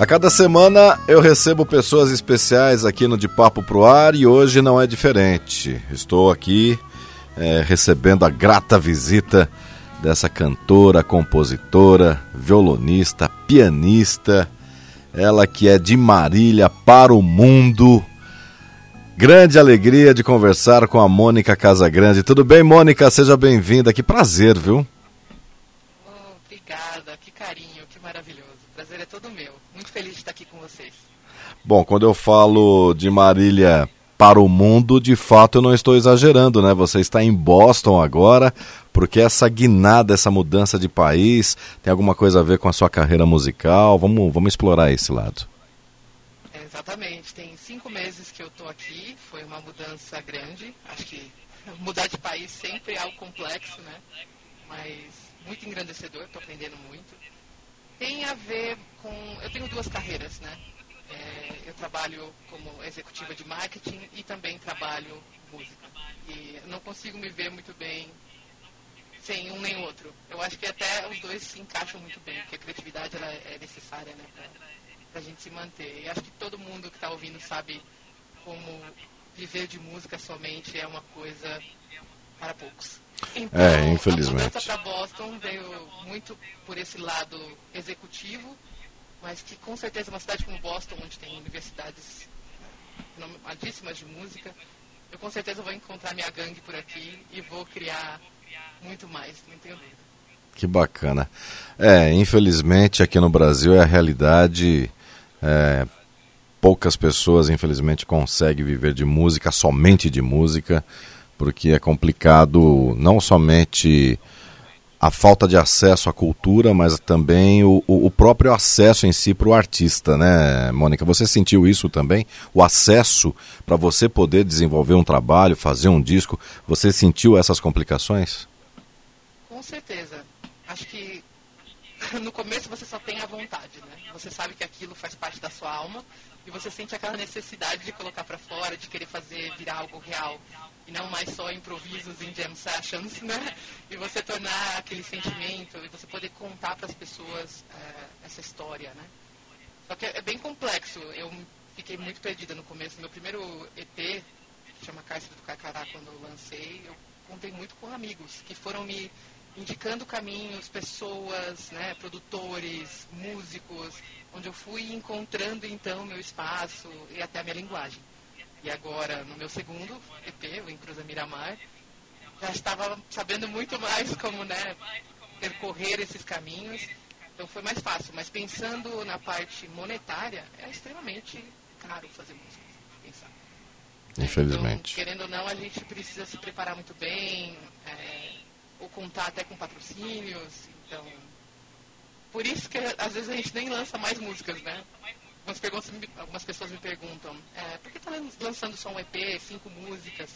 A cada semana eu recebo pessoas especiais aqui no De Papo Pro Ar e hoje não é diferente. Estou aqui é, recebendo a grata visita dessa cantora, compositora, violonista, pianista, ela que é de Marília para o mundo. Grande alegria de conversar com a Mônica Casagrande. Tudo bem, Mônica? Seja bem-vinda. Que prazer, viu? Bom, quando eu falo de Marília para o mundo, de fato eu não estou exagerando, né? Você está em Boston agora, porque essa guinada, essa mudança de país, tem alguma coisa a ver com a sua carreira musical? Vamos, vamos explorar esse lado. É, exatamente, tem cinco meses que eu estou aqui, foi uma mudança grande. Acho que mudar de país sempre é algo complexo, né? Mas muito engrandecedor, estou aprendendo muito. Tem a ver com. Eu tenho duas carreiras, né? É, eu trabalho como executiva de marketing e também trabalho música. E não consigo me ver muito bem sem um nem outro. Eu acho que até os dois se encaixam muito bem, porque a criatividade ela é necessária né, para a gente se manter. E acho que todo mundo que está ouvindo sabe como viver de música somente é uma coisa para poucos. Então, é, infelizmente. A para Boston veio muito por esse lado executivo mas que com certeza uma cidade como Boston, onde tem universidades altíssimas de música, eu com certeza vou encontrar minha gangue por aqui e vou criar muito mais, não tenho dúvida. Que bacana. É, infelizmente aqui no Brasil é a realidade. É, poucas pessoas, infelizmente, conseguem viver de música, somente de música, porque é complicado não somente a falta de acesso à cultura, mas também o, o próprio acesso em si para o artista, né, Mônica? Você sentiu isso também? O acesso para você poder desenvolver um trabalho, fazer um disco, você sentiu essas complicações? Com certeza. Acho que no começo você só tem a vontade, né? Você sabe que aquilo faz parte da sua alma e você sente aquela necessidade de colocar para fora, de querer fazer virar algo real e não mais só improvisos em jam sessions, né? E você tornar aquele sentimento e você poder contar para as pessoas é, essa história, né? Só que é bem complexo. Eu fiquei muito perdida no começo. Meu primeiro EP, que chama Cárcere do Carcará, quando eu lancei, eu contei muito com amigos que foram me indicando caminhos, pessoas, né, produtores, músicos, onde eu fui encontrando então meu espaço e até a minha linguagem. E agora, no meu segundo EP, o Encruza Miramar, já estava sabendo muito mais como né, percorrer esses caminhos. Então foi mais fácil. Mas pensando na parte monetária, é extremamente caro fazer música. Pensar. Infelizmente. Então, querendo ou não, a gente precisa se preparar muito bem, é, ou contar até com patrocínios. Então, por isso que às vezes a gente nem lança mais músicas, né? Algumas, algumas pessoas me perguntam, é, por que está lançando só um EP, cinco músicas?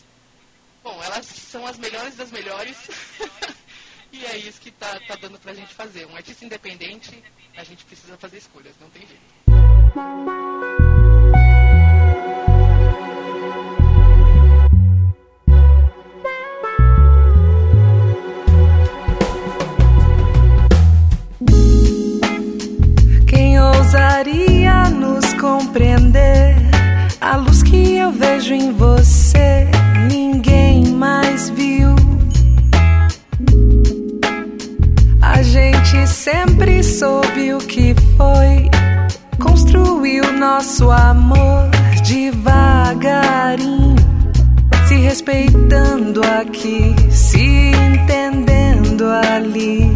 Bom, elas são as melhores das melhores e é isso que está tá dando para a gente fazer. Um artista independente, a gente precisa fazer escolhas, não tem jeito. Compreender. A luz que eu vejo em você, ninguém mais viu. A gente sempre soube o que foi, construiu nosso amor devagarinho, se respeitando aqui, se entendendo ali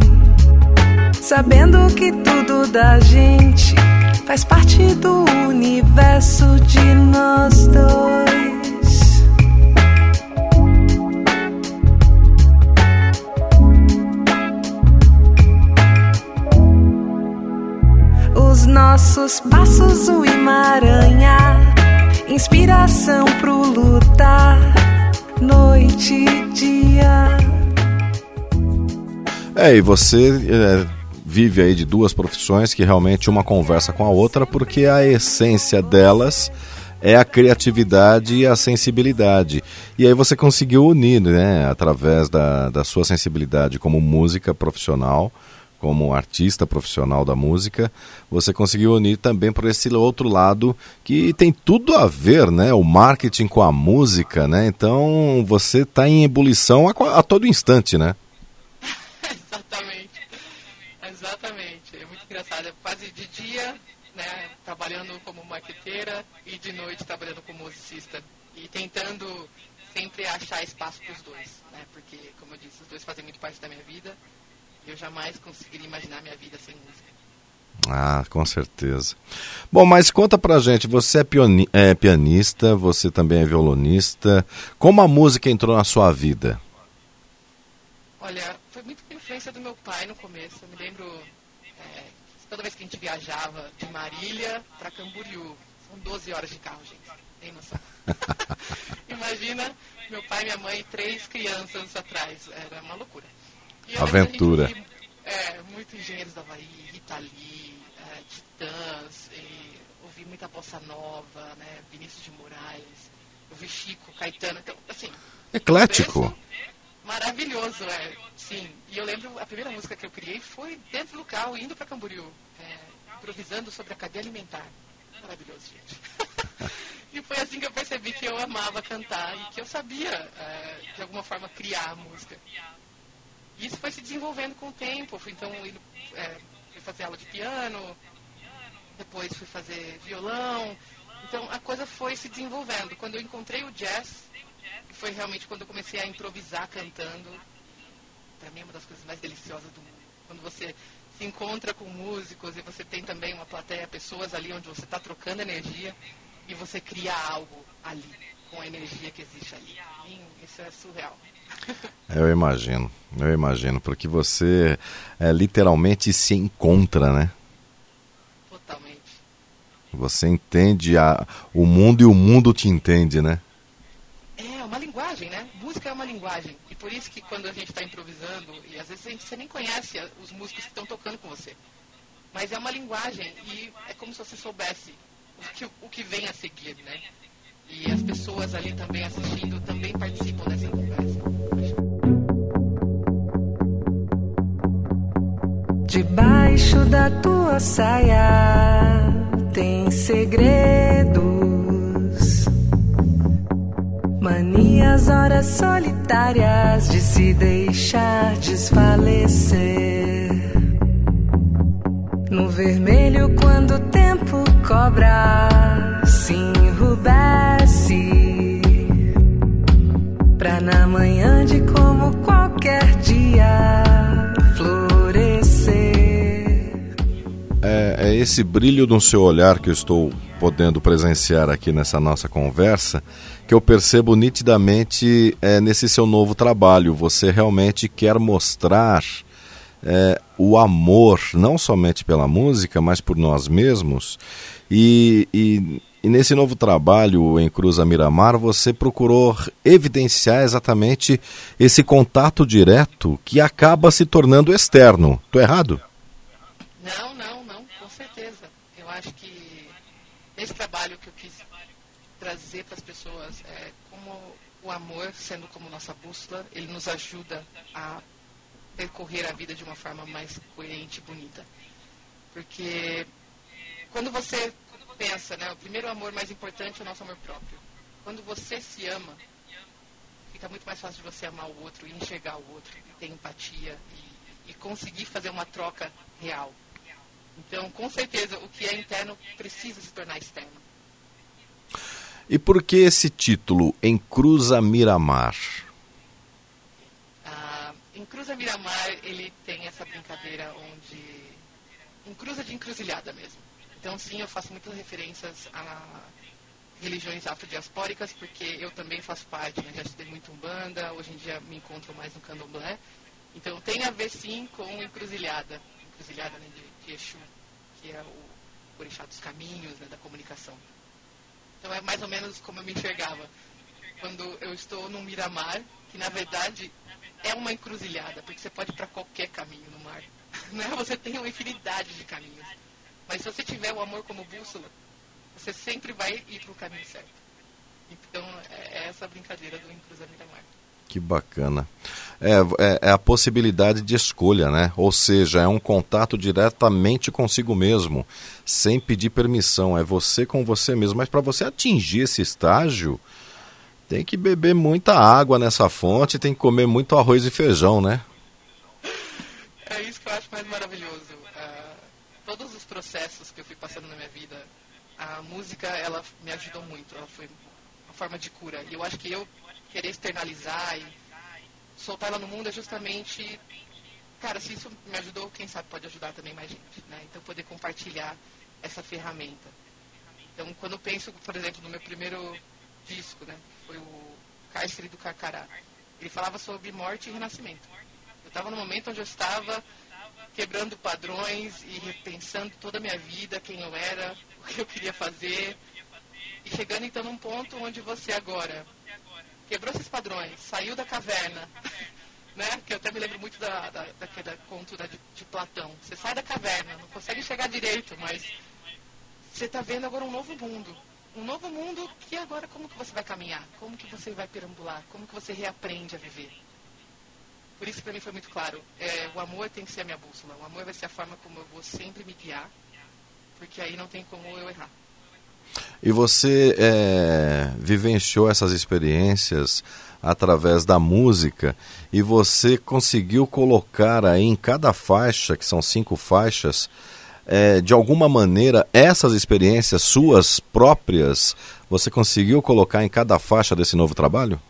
sabendo que tudo da gente faz parte do universo de nós dois. nossos passos o emaranhar, inspiração pro lutar, noite e dia. É, e você é, vive aí de duas profissões que realmente uma conversa com a outra, porque a essência delas é a criatividade e a sensibilidade. E aí você conseguiu unir, né, através da, da sua sensibilidade como música profissional, como artista profissional da música, você conseguiu unir também por esse outro lado que tem tudo a ver, né? O marketing com a música, né? Então você está em ebulição a, a, todo instante, né? Quase de dia, né? Trabalhando como maqueteira e de noite trabalhando como musicista. E tentando sempre achar espaço para os dois, né? Porque, como eu disse, os dois fazem muito parte da minha vida eu jamais conseguiria imaginar minha vida sem música. Ah, com certeza. Bom, mas conta pra gente, você é, pioni é pianista, você também é violonista. Como a música entrou na sua vida? Olha, foi muito influência do meu pai no começo. Eu me lembro, toda vez que a gente viajava de Marília para Camboriú, são 12 horas de carro, gente. Tem noção. Imagina meu pai, minha mãe e três crianças atrás. Era uma loucura. Aventura. é, muito Engenheiros da Rita Lee, é, Titãs, e, ouvi muita bossa nova, né, Vinícius de Moraes, ouvi Chico, Caetano, então, assim... Eclético. Maravilhoso, é, sim. E eu lembro, a primeira música que eu criei foi dentro do carro, indo para Camboriú, é, improvisando sobre a cadeia alimentar. Maravilhoso, gente. e foi assim que eu percebi que eu amava cantar e que eu sabia, é, de alguma forma, criar a música. E isso foi se desenvolvendo com o tempo. Fui, então, indo, é, fui fazer aula de piano, depois fui fazer violão. Então, a coisa foi se desenvolvendo. Quando eu encontrei o jazz, foi realmente quando eu comecei a improvisar cantando. Para mim, é uma das coisas mais deliciosas do mundo. Quando você se encontra com músicos e você tem também uma plateia, pessoas ali onde você está trocando energia e você cria algo ali, com a energia que existe ali. Isso é surreal. Eu imagino, eu imagino, porque você é, literalmente se encontra, né? Totalmente. Você entende a, o mundo e o mundo te entende, né? Uma linguagem, né? Música é uma linguagem. E por isso que quando a gente está improvisando, e às vezes a gente, você nem conhece os músicos que estão tocando com você. Mas é uma linguagem e é como se você soubesse o que, o que vem a seguir, né? E as pessoas ali também assistindo também participam dessa conversa. Debaixo da tua saia tem segredos, manias, horas solitárias de se deixar desfalecer. No vermelho, quando o tempo cobra, se enrubesce. Pra na manhã de como qualquer dia é esse brilho no seu olhar que eu estou podendo presenciar aqui nessa nossa conversa que eu percebo nitidamente é, nesse seu novo trabalho. Você realmente quer mostrar é, o amor, não somente pela música, mas por nós mesmos. E, e, e nesse novo trabalho em Cruz Miramar, você procurou evidenciar exatamente esse contato direto que acaba se tornando externo. Estou errado? Não, não acho que esse trabalho que eu quis trazer para as pessoas é como o amor, sendo como nossa bússola, ele nos ajuda a percorrer a vida de uma forma mais coerente e bonita. Porque quando você pensa, né, o primeiro amor mais importante é o nosso amor próprio. Quando você se ama, fica muito mais fácil de você amar o outro e enxergar o outro, e ter empatia e, e conseguir fazer uma troca real. Então, com certeza, o que é interno precisa se tornar externo. E por que esse título, Em Cruza Miramar? Ah, em Cruza Miramar, ele tem essa brincadeira onde... Em cruza de encruzilhada mesmo. Então, sim, eu faço muitas referências a religiões afrodiaspóricas, porque eu também faço parte, né? já estudei muito Umbanda, hoje em dia me encontro mais no Candomblé. Então, tem a ver, sim, com encruzilhada. Encruzilhada, né, de, Exu, que é o, orixá dos caminhos, né, da comunicação. Então é mais ou menos como eu me enxergava quando eu estou no Miramar, que na verdade é uma encruzilhada, porque você pode ir para qualquer caminho no mar. Né? Você tem uma infinidade de caminhos. Mas se você tiver o amor como bússola, você sempre vai ir para o caminho certo. Então é, é essa brincadeira do Encruza Miramar. Que bacana. É, é, é, a possibilidade de escolha, né? Ou seja, é um contato diretamente consigo mesmo, sem pedir permissão. É você com você mesmo. Mas para você atingir esse estágio, tem que beber muita água nessa fonte, tem que comer muito arroz e feijão, né? É isso que eu acho mais maravilhoso. Uh, todos os processos que eu fui passando na minha vida, a música ela me ajudou muito. Ela foi uma forma de cura. E eu acho que eu querer externalizar e soltar ela no mundo é justamente, cara, se isso me ajudou, quem sabe pode ajudar também mais gente, né? Então poder compartilhar essa ferramenta. Então quando eu penso, por exemplo, no meu primeiro disco, né? Foi o Cárcere do Carcará. Ele falava sobre morte e renascimento. Eu estava no momento onde eu estava quebrando padrões e repensando toda a minha vida, quem eu era, o que eu queria fazer. E chegando então num ponto onde você agora quebrou esses padrões, saiu da caverna, né? Que eu até me lembro muito da, da, daquela conto da, de, de, Platão. Você sai da caverna, não consegue chegar direito, mas você está vendo agora um novo mundo. Um novo mundo que agora como que você vai caminhar? Como que você vai perambular? Como que você reaprende a viver? Por isso para mim foi muito claro. É, o amor tem que ser a minha bússola. O amor vai ser a forma como eu vou sempre me guiar, porque aí não tem como eu errar. E você é, vivenciou essas experiências através da música e você conseguiu colocar aí em cada faixa, que são cinco faixas, é, de alguma maneira essas experiências suas próprias, você conseguiu colocar em cada faixa desse novo trabalho?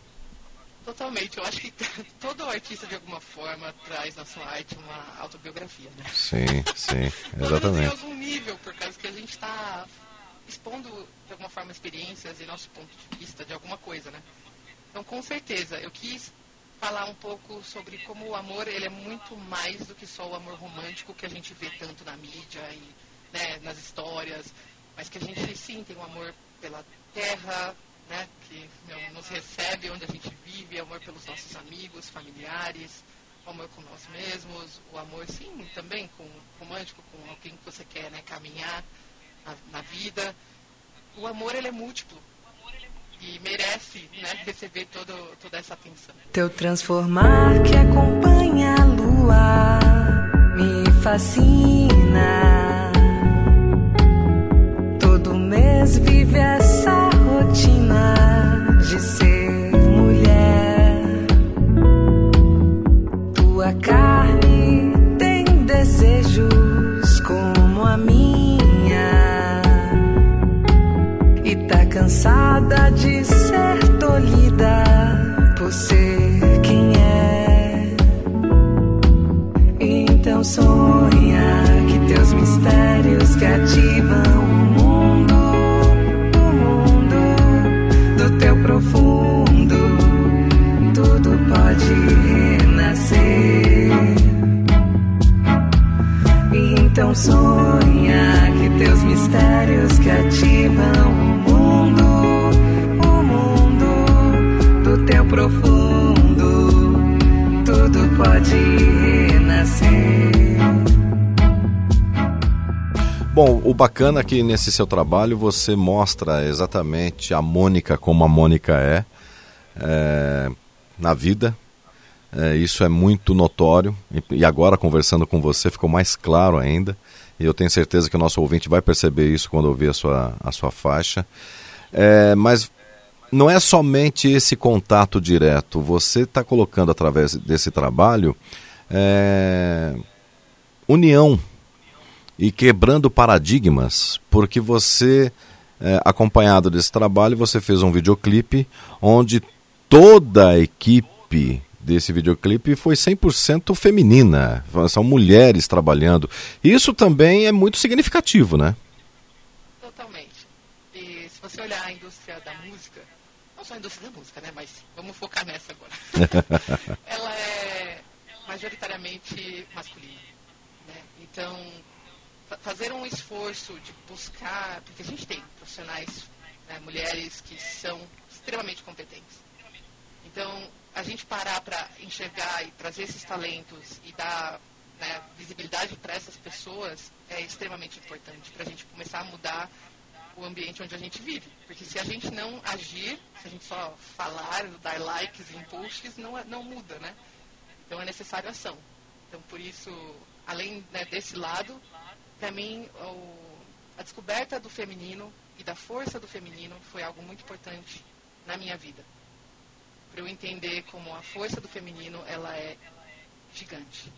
Totalmente. Eu acho que todo artista, de alguma forma, traz na sua arte uma autobiografia, né? Sim, sim, exatamente. Em algum nível, por causa que a gente está expondo de alguma forma experiências e nosso ponto de vista de alguma coisa, né? Então, com certeza, eu quis falar um pouco sobre como o amor ele é muito mais do que só o amor romântico que a gente vê tanto na mídia e né, nas histórias, mas que a gente sim tem um amor pela terra, né, que nos recebe onde a gente vive, amor pelos nossos amigos, familiares, o amor com nós mesmos, o amor sim também com romântico com alguém que você quer né, caminhar na, na vida. O amor ele é múltiplo e merece né, receber todo, toda essa atenção. Teu transformar que acompanha a lua me fascina. Todo mês vive de ser tolhida por ser quem é. Então sonha que teus mistérios que ativam o mundo, o mundo do teu profundo, tudo pode renascer. Então sonha que teus mistérios que ativam o profundo, tudo pode renascer. Bom, o bacana é que nesse seu trabalho você mostra exatamente a Mônica como a Mônica é, é na vida. É, isso é muito notório e agora conversando com você ficou mais claro ainda. E eu tenho certeza que o nosso ouvinte vai perceber isso quando ouvir a sua, a sua faixa. É, mas não é somente esse contato direto, você está colocando através desse trabalho é, união e quebrando paradigmas, porque você, é, acompanhado desse trabalho, você fez um videoclipe onde toda a equipe desse videoclipe foi 100% feminina, são mulheres trabalhando. Isso também é muito significativo, né? Totalmente. E se você olhar a indústria da música, só a indústria da música, né? Mas vamos focar nessa agora. ela é majoritariamente masculina. Né? Então, fazer um esforço de buscar, porque a gente tem profissionais, né, mulheres que são extremamente competentes. Então, a gente parar para enxergar e trazer esses talentos e dar né, visibilidade para essas pessoas é extremamente importante para a gente começar a mudar o ambiente onde a gente vive. Porque se não agir, se a gente só falar, dar likes em posts, não, é, não muda, né? Então é necessário ação. Então, por isso, além né, desse lado, para mim, o, a descoberta do feminino e da força do feminino foi algo muito importante na minha vida. Para eu entender como a força do feminino ela é gigante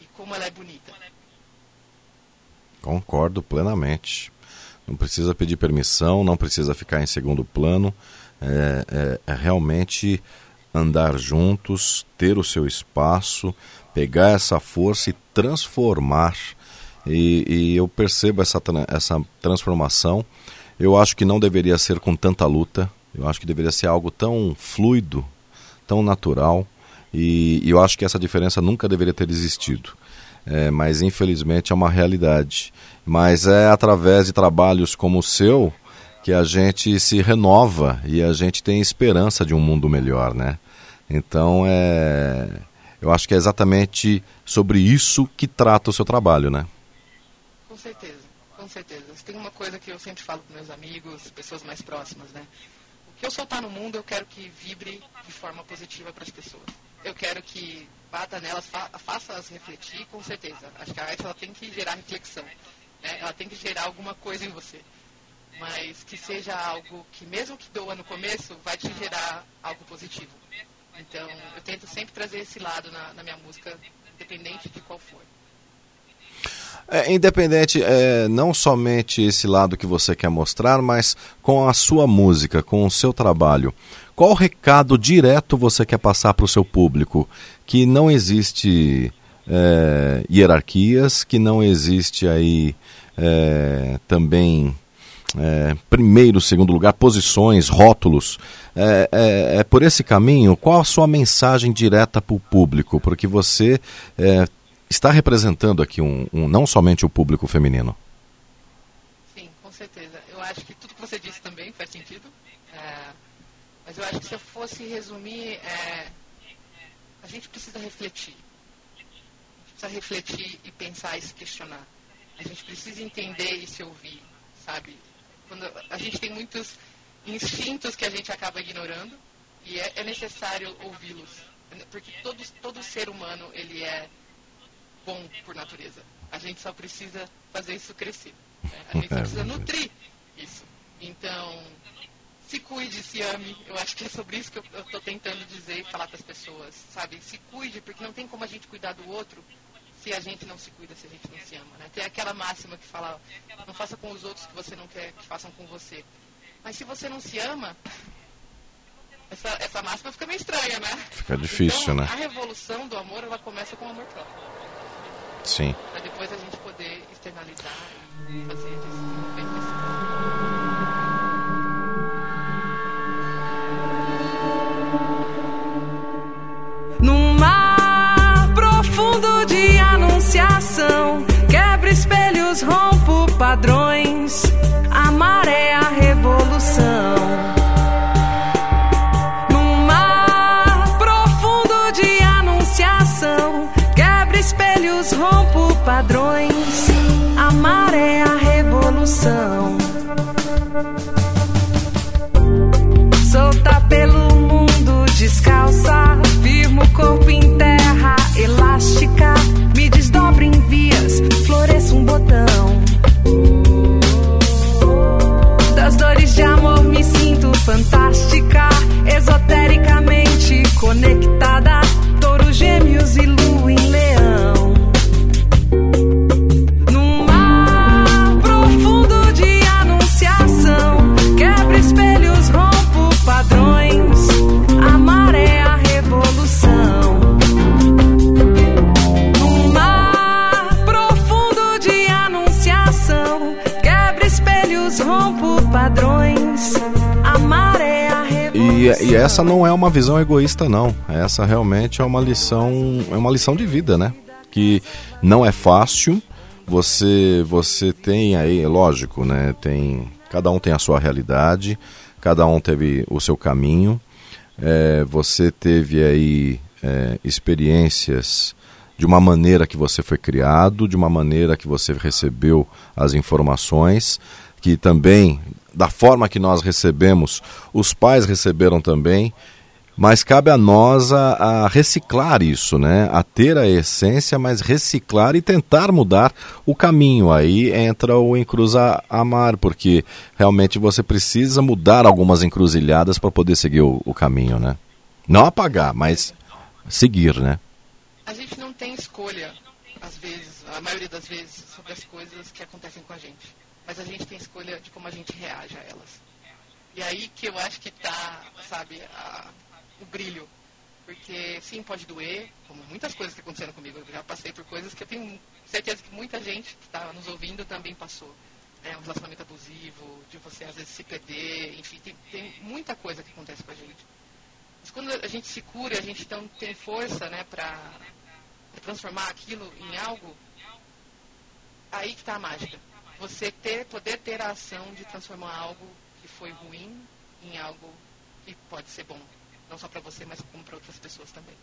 e como ela é bonita. Concordo plenamente. Não precisa pedir permissão, não precisa ficar em segundo plano. É, é, é realmente andar juntos, ter o seu espaço, pegar essa força e transformar. E, e, eu percebo essa, essa transformação. Eu acho que não deveria ser com tanta luta. Eu acho que deveria ser algo tão fluido, tão natural. E, e eu acho que essa diferença nunca deveria ter existido. É, mas infelizmente é uma realidade. Mas é através de trabalhos como o seu que a gente se renova e a gente tem esperança de um mundo melhor, né? Então é, eu acho que é exatamente sobre isso que trata o seu trabalho, né? Com certeza, com certeza. Tem uma coisa que eu sempre falo com meus amigos, pessoas mais próximas, né? O que eu soltar no mundo, eu quero que vibre de forma positiva para as pessoas. Eu quero que bata nelas, fa faça-as refletir, com certeza. Acho que a arte ela tem que gerar reflexão. Né? Ela tem que gerar alguma coisa em você. Mas que seja algo que, mesmo que doa no começo, vai te gerar algo positivo. Então, eu tento sempre trazer esse lado na, na minha música, independente de qual for. É, independente, é, não somente esse lado que você quer mostrar, mas com a sua música, com o seu trabalho. Qual recado direto você quer passar para o seu público? Que não existe é, hierarquias, que não existe aí é, também é, primeiro, segundo lugar, posições, rótulos. É, é, é, por esse caminho, qual a sua mensagem direta para o público? Porque você é, está representando aqui um, um, não somente o público feminino. Sim, com certeza. Eu acho que tudo que você disse também faz sentido. É, mas eu acho que se eu fosse resumir, é, a gente precisa refletir. A gente precisa refletir e pensar e se questionar. A gente precisa entender e se ouvir, sabe? Quando a gente tem muitos instintos que a gente acaba ignorando e é, é necessário ouvi-los. Porque todo, todo ser humano, ele é bom por natureza. A gente só precisa fazer isso crescer. Né? A gente só precisa nutrir isso. Então, se cuide, se ame. Eu acho que é sobre isso que eu estou tentando dizer e falar para as pessoas, sabe? Se cuide, porque não tem como a gente cuidar do outro se a gente não se cuida, se a gente não se ama. Né? Tem aquela máxima que fala, não faça com os outros que você não quer que façam com você. Mas se você não se ama, essa, essa máxima fica meio estranha, né? Fica difícil, então, né? A revolução do amor, ela começa com o amor próprio. Sim. Para depois a gente poder externalizar e fazer isso rompo essa não é uma visão egoísta, não. Essa realmente é uma lição, é uma lição de vida, né? Que não é fácil, você você tem aí, lógico, né? Tem cada um tem a sua realidade, cada um teve o seu caminho. É, você teve aí é, experiências de uma maneira que você foi criado, de uma maneira que você recebeu as informações, que também, da forma que nós recebemos, os pais receberam também, mas cabe a nós a, a, reciclar isso, né? A ter a essência, mas reciclar e tentar mudar o caminho. Aí entra o encruza amar, porque realmente você precisa mudar algumas encruzilhadas para poder seguir o, o, caminho, né? Não apagar, mas seguir, né? A gente não tem escolha, às vezes, a maioria das vezes, sobre as coisas que acontecem com a gente. Mas a gente tem escolha de como a gente reage a elas. E aí que eu acho que está, sabe, a o brilho. Porque sim, pode doer, como muitas coisas que aconteceram comigo. Eu já passei por coisas que eu tenho certeza que muita gente que está nos ouvindo também passou. É, um relacionamento abusivo, de você às vezes se perder, enfim, tem, tem muita coisa que acontece com a gente. Mas quando a gente se cura, a gente então tem força né, para transformar aquilo em algo, aí que está a mágica. Você ter, poder ter a ação de transformar algo que foi ruim em algo que pode ser bom não só para você, mas como para outras pessoas também.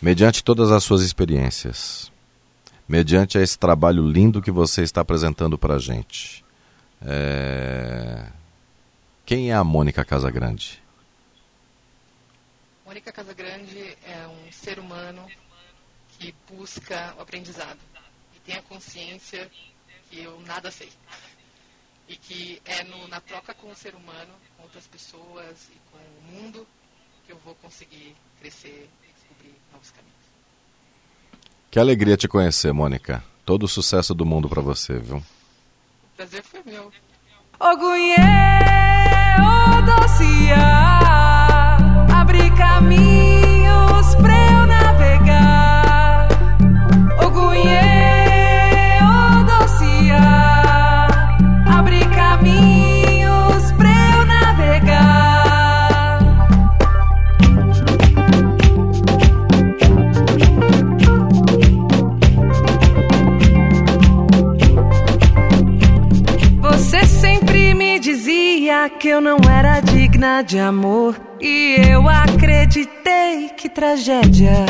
Mediante todas as suas experiências, mediante esse trabalho lindo que você está apresentando para a gente, é... quem é a Mônica Casagrande? Mônica Casagrande é um ser humano que busca o aprendizado e tem a consciência que eu nada sei e que é no, na troca com o ser humano, com outras pessoas e com o mundo que eu vou conseguir crescer e descobrir novos caminhos. Que alegria te conhecer, Mônica. Todo o sucesso do mundo para você, viu? O prazer foi meu. Ogunhê, Odocia, abre caminhos eu não era digna de amor e eu acreditei que tragédia.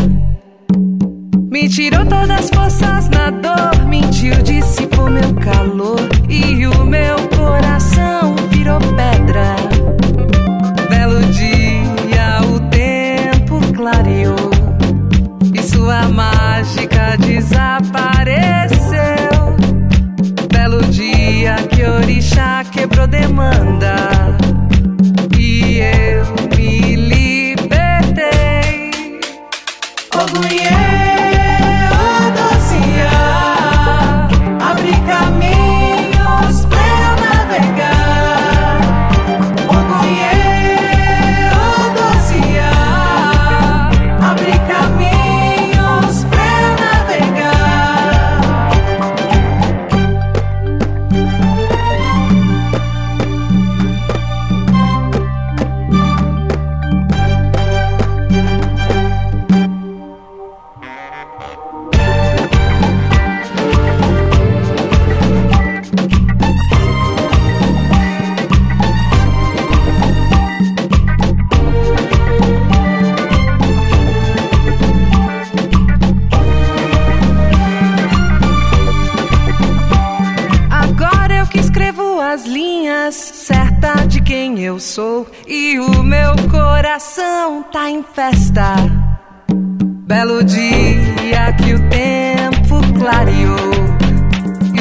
Me tirou todas as forças na dor, mentiu, dissipou meu calor e o meu coração virou pedra. Belo dia, o tempo clareou e sua mágica desapareceu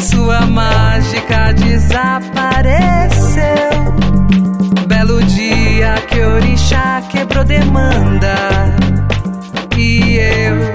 sua mágica desapareceu. Belo dia que Orixá quebrou demanda. E eu